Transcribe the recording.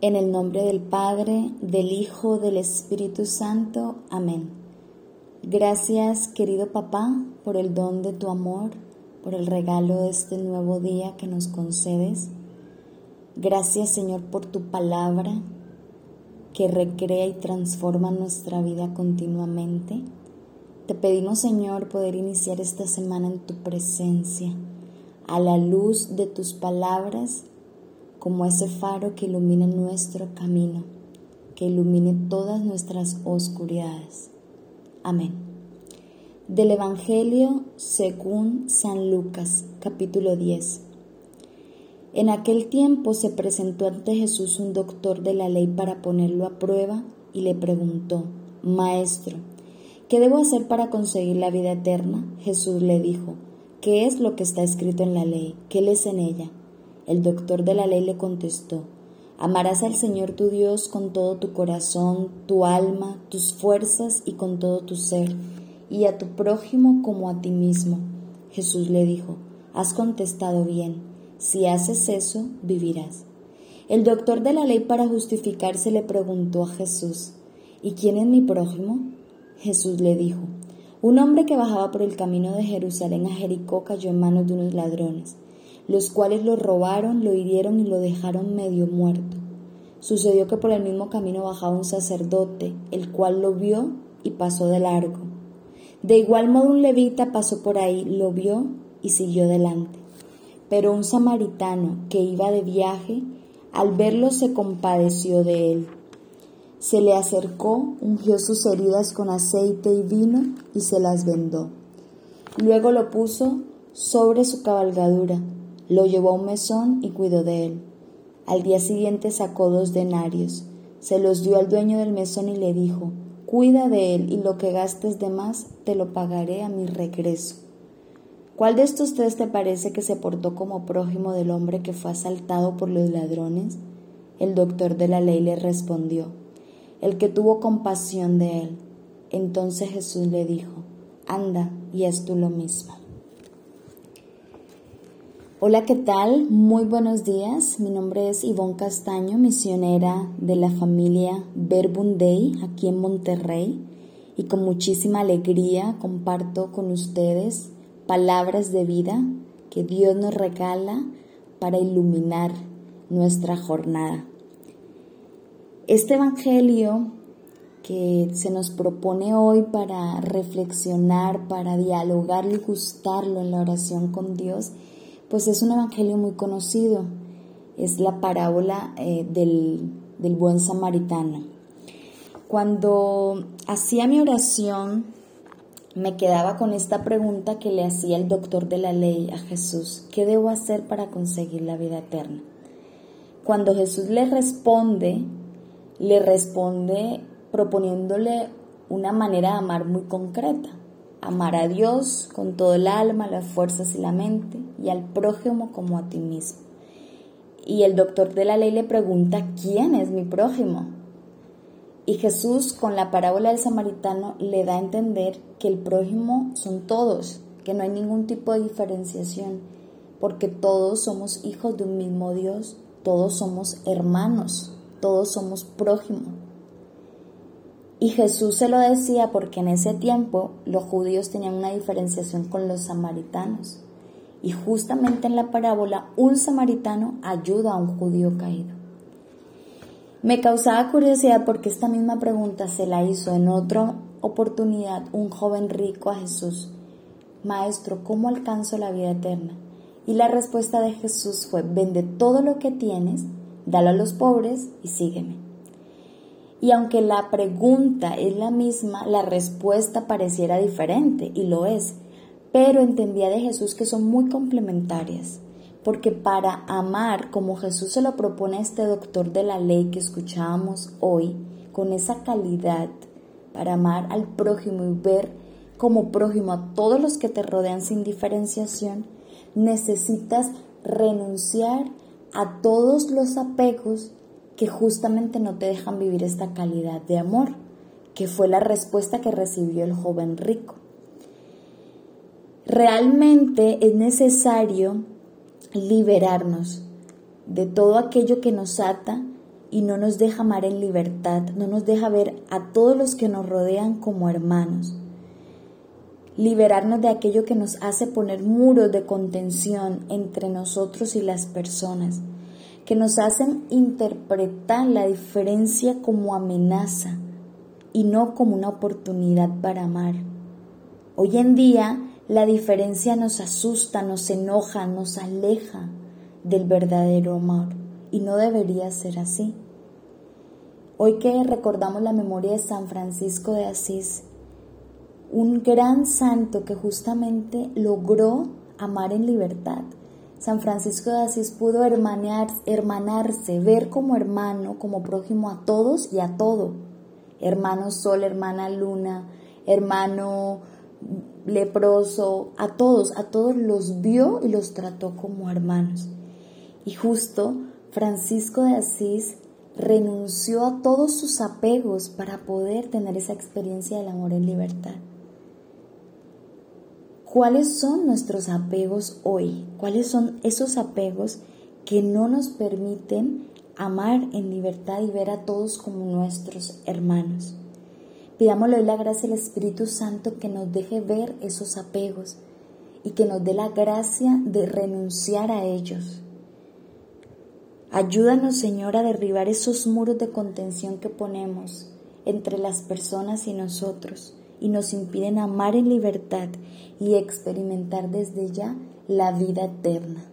En el nombre del Padre, del Hijo, del Espíritu Santo. Amén. Gracias, querido papá, por el don de tu amor, por el regalo de este nuevo día que nos concedes. Gracias, Señor, por tu palabra que recrea y transforma nuestra vida continuamente. Te pedimos, Señor, poder iniciar esta semana en tu presencia, a la luz de tus palabras, como ese faro que ilumina nuestro camino, que ilumine todas nuestras oscuridades. Amén. Del Evangelio según San Lucas, capítulo 10. En aquel tiempo se presentó ante Jesús un doctor de la ley para ponerlo a prueba y le preguntó, Maestro, ¿Qué debo hacer para conseguir la vida eterna? Jesús le dijo, ¿qué es lo que está escrito en la ley? ¿Qué lees en ella? El doctor de la ley le contestó, amarás al Señor tu Dios con todo tu corazón, tu alma, tus fuerzas y con todo tu ser, y a tu prójimo como a ti mismo. Jesús le dijo, has contestado bien, si haces eso, vivirás. El doctor de la ley para justificarse le preguntó a Jesús, ¿y quién es mi prójimo? Jesús le dijo, un hombre que bajaba por el camino de Jerusalén a Jericó cayó en manos de unos ladrones, los cuales lo robaron, lo hirieron y lo dejaron medio muerto. Sucedió que por el mismo camino bajaba un sacerdote, el cual lo vio y pasó de largo. De igual modo un levita pasó por ahí, lo vio y siguió delante. Pero un samaritano que iba de viaje, al verlo se compadeció de él se le acercó, ungió sus heridas con aceite y vino y se las vendó. Luego lo puso sobre su cabalgadura, lo llevó a un mesón y cuidó de él. Al día siguiente sacó dos denarios, se los dio al dueño del mesón y le dijo, Cuida de él y lo que gastes de más te lo pagaré a mi regreso. ¿Cuál de estos tres te parece que se portó como prójimo del hombre que fue asaltado por los ladrones? El doctor de la ley le respondió, el que tuvo compasión de él. Entonces Jesús le dijo, anda y haz tú lo mismo. Hola, ¿qué tal? Muy buenos días. Mi nombre es Ivonne Castaño, misionera de la familia Verbum aquí en Monterrey y con muchísima alegría comparto con ustedes palabras de vida que Dios nos regala para iluminar nuestra jornada. Este Evangelio que se nos propone hoy para reflexionar, para dialogar y gustarlo en la oración con Dios, pues es un Evangelio muy conocido. Es la parábola eh, del, del buen samaritano. Cuando hacía mi oración, me quedaba con esta pregunta que le hacía el doctor de la ley a Jesús, ¿qué debo hacer para conseguir la vida eterna? Cuando Jesús le responde, le responde proponiéndole una manera de amar muy concreta. Amar a Dios con todo el alma, las fuerzas y la mente, y al prójimo como a ti mismo. Y el doctor de la ley le pregunta, ¿quién es mi prójimo? Y Jesús con la parábola del samaritano le da a entender que el prójimo son todos, que no hay ningún tipo de diferenciación, porque todos somos hijos de un mismo Dios, todos somos hermanos todos somos prójimo. Y Jesús se lo decía porque en ese tiempo los judíos tenían una diferenciación con los samaritanos. Y justamente en la parábola un samaritano ayuda a un judío caído. Me causaba curiosidad porque esta misma pregunta se la hizo en otra oportunidad un joven rico a Jesús. Maestro, ¿cómo alcanzo la vida eterna? Y la respuesta de Jesús fue, vende todo lo que tienes dalo a los pobres y sígueme. Y aunque la pregunta es la misma, la respuesta pareciera diferente, y lo es, pero entendía de Jesús que son muy complementarias, porque para amar como Jesús se lo propone a este doctor de la ley que escuchábamos hoy, con esa calidad, para amar al prójimo y ver como prójimo a todos los que te rodean sin diferenciación, necesitas renunciar a todos los apegos que justamente no te dejan vivir esta calidad de amor, que fue la respuesta que recibió el joven rico. Realmente es necesario liberarnos de todo aquello que nos ata y no nos deja amar en libertad, no nos deja ver a todos los que nos rodean como hermanos. Liberarnos de aquello que nos hace poner muros de contención entre nosotros y las personas, que nos hacen interpretar la diferencia como amenaza y no como una oportunidad para amar. Hoy en día la diferencia nos asusta, nos enoja, nos aleja del verdadero amor y no debería ser así. Hoy que recordamos la memoria de San Francisco de Asís, un gran santo que justamente logró amar en libertad. San Francisco de Asís pudo hermanarse, ver como hermano, como prójimo a todos y a todo. Hermano sol, hermana luna, hermano leproso, a todos, a todos los vio y los trató como hermanos. Y justo Francisco de Asís renunció a todos sus apegos para poder tener esa experiencia del amor en libertad. ¿Cuáles son nuestros apegos hoy? ¿Cuáles son esos apegos que no nos permiten amar en libertad y ver a todos como nuestros hermanos? Pidámosle la gracia del Espíritu Santo que nos deje ver esos apegos y que nos dé la gracia de renunciar a ellos Ayúdanos, Señor, a derribar esos muros de contención que ponemos entre las personas y nosotros y nos impiden amar en libertad y experimentar desde ya la vida eterna.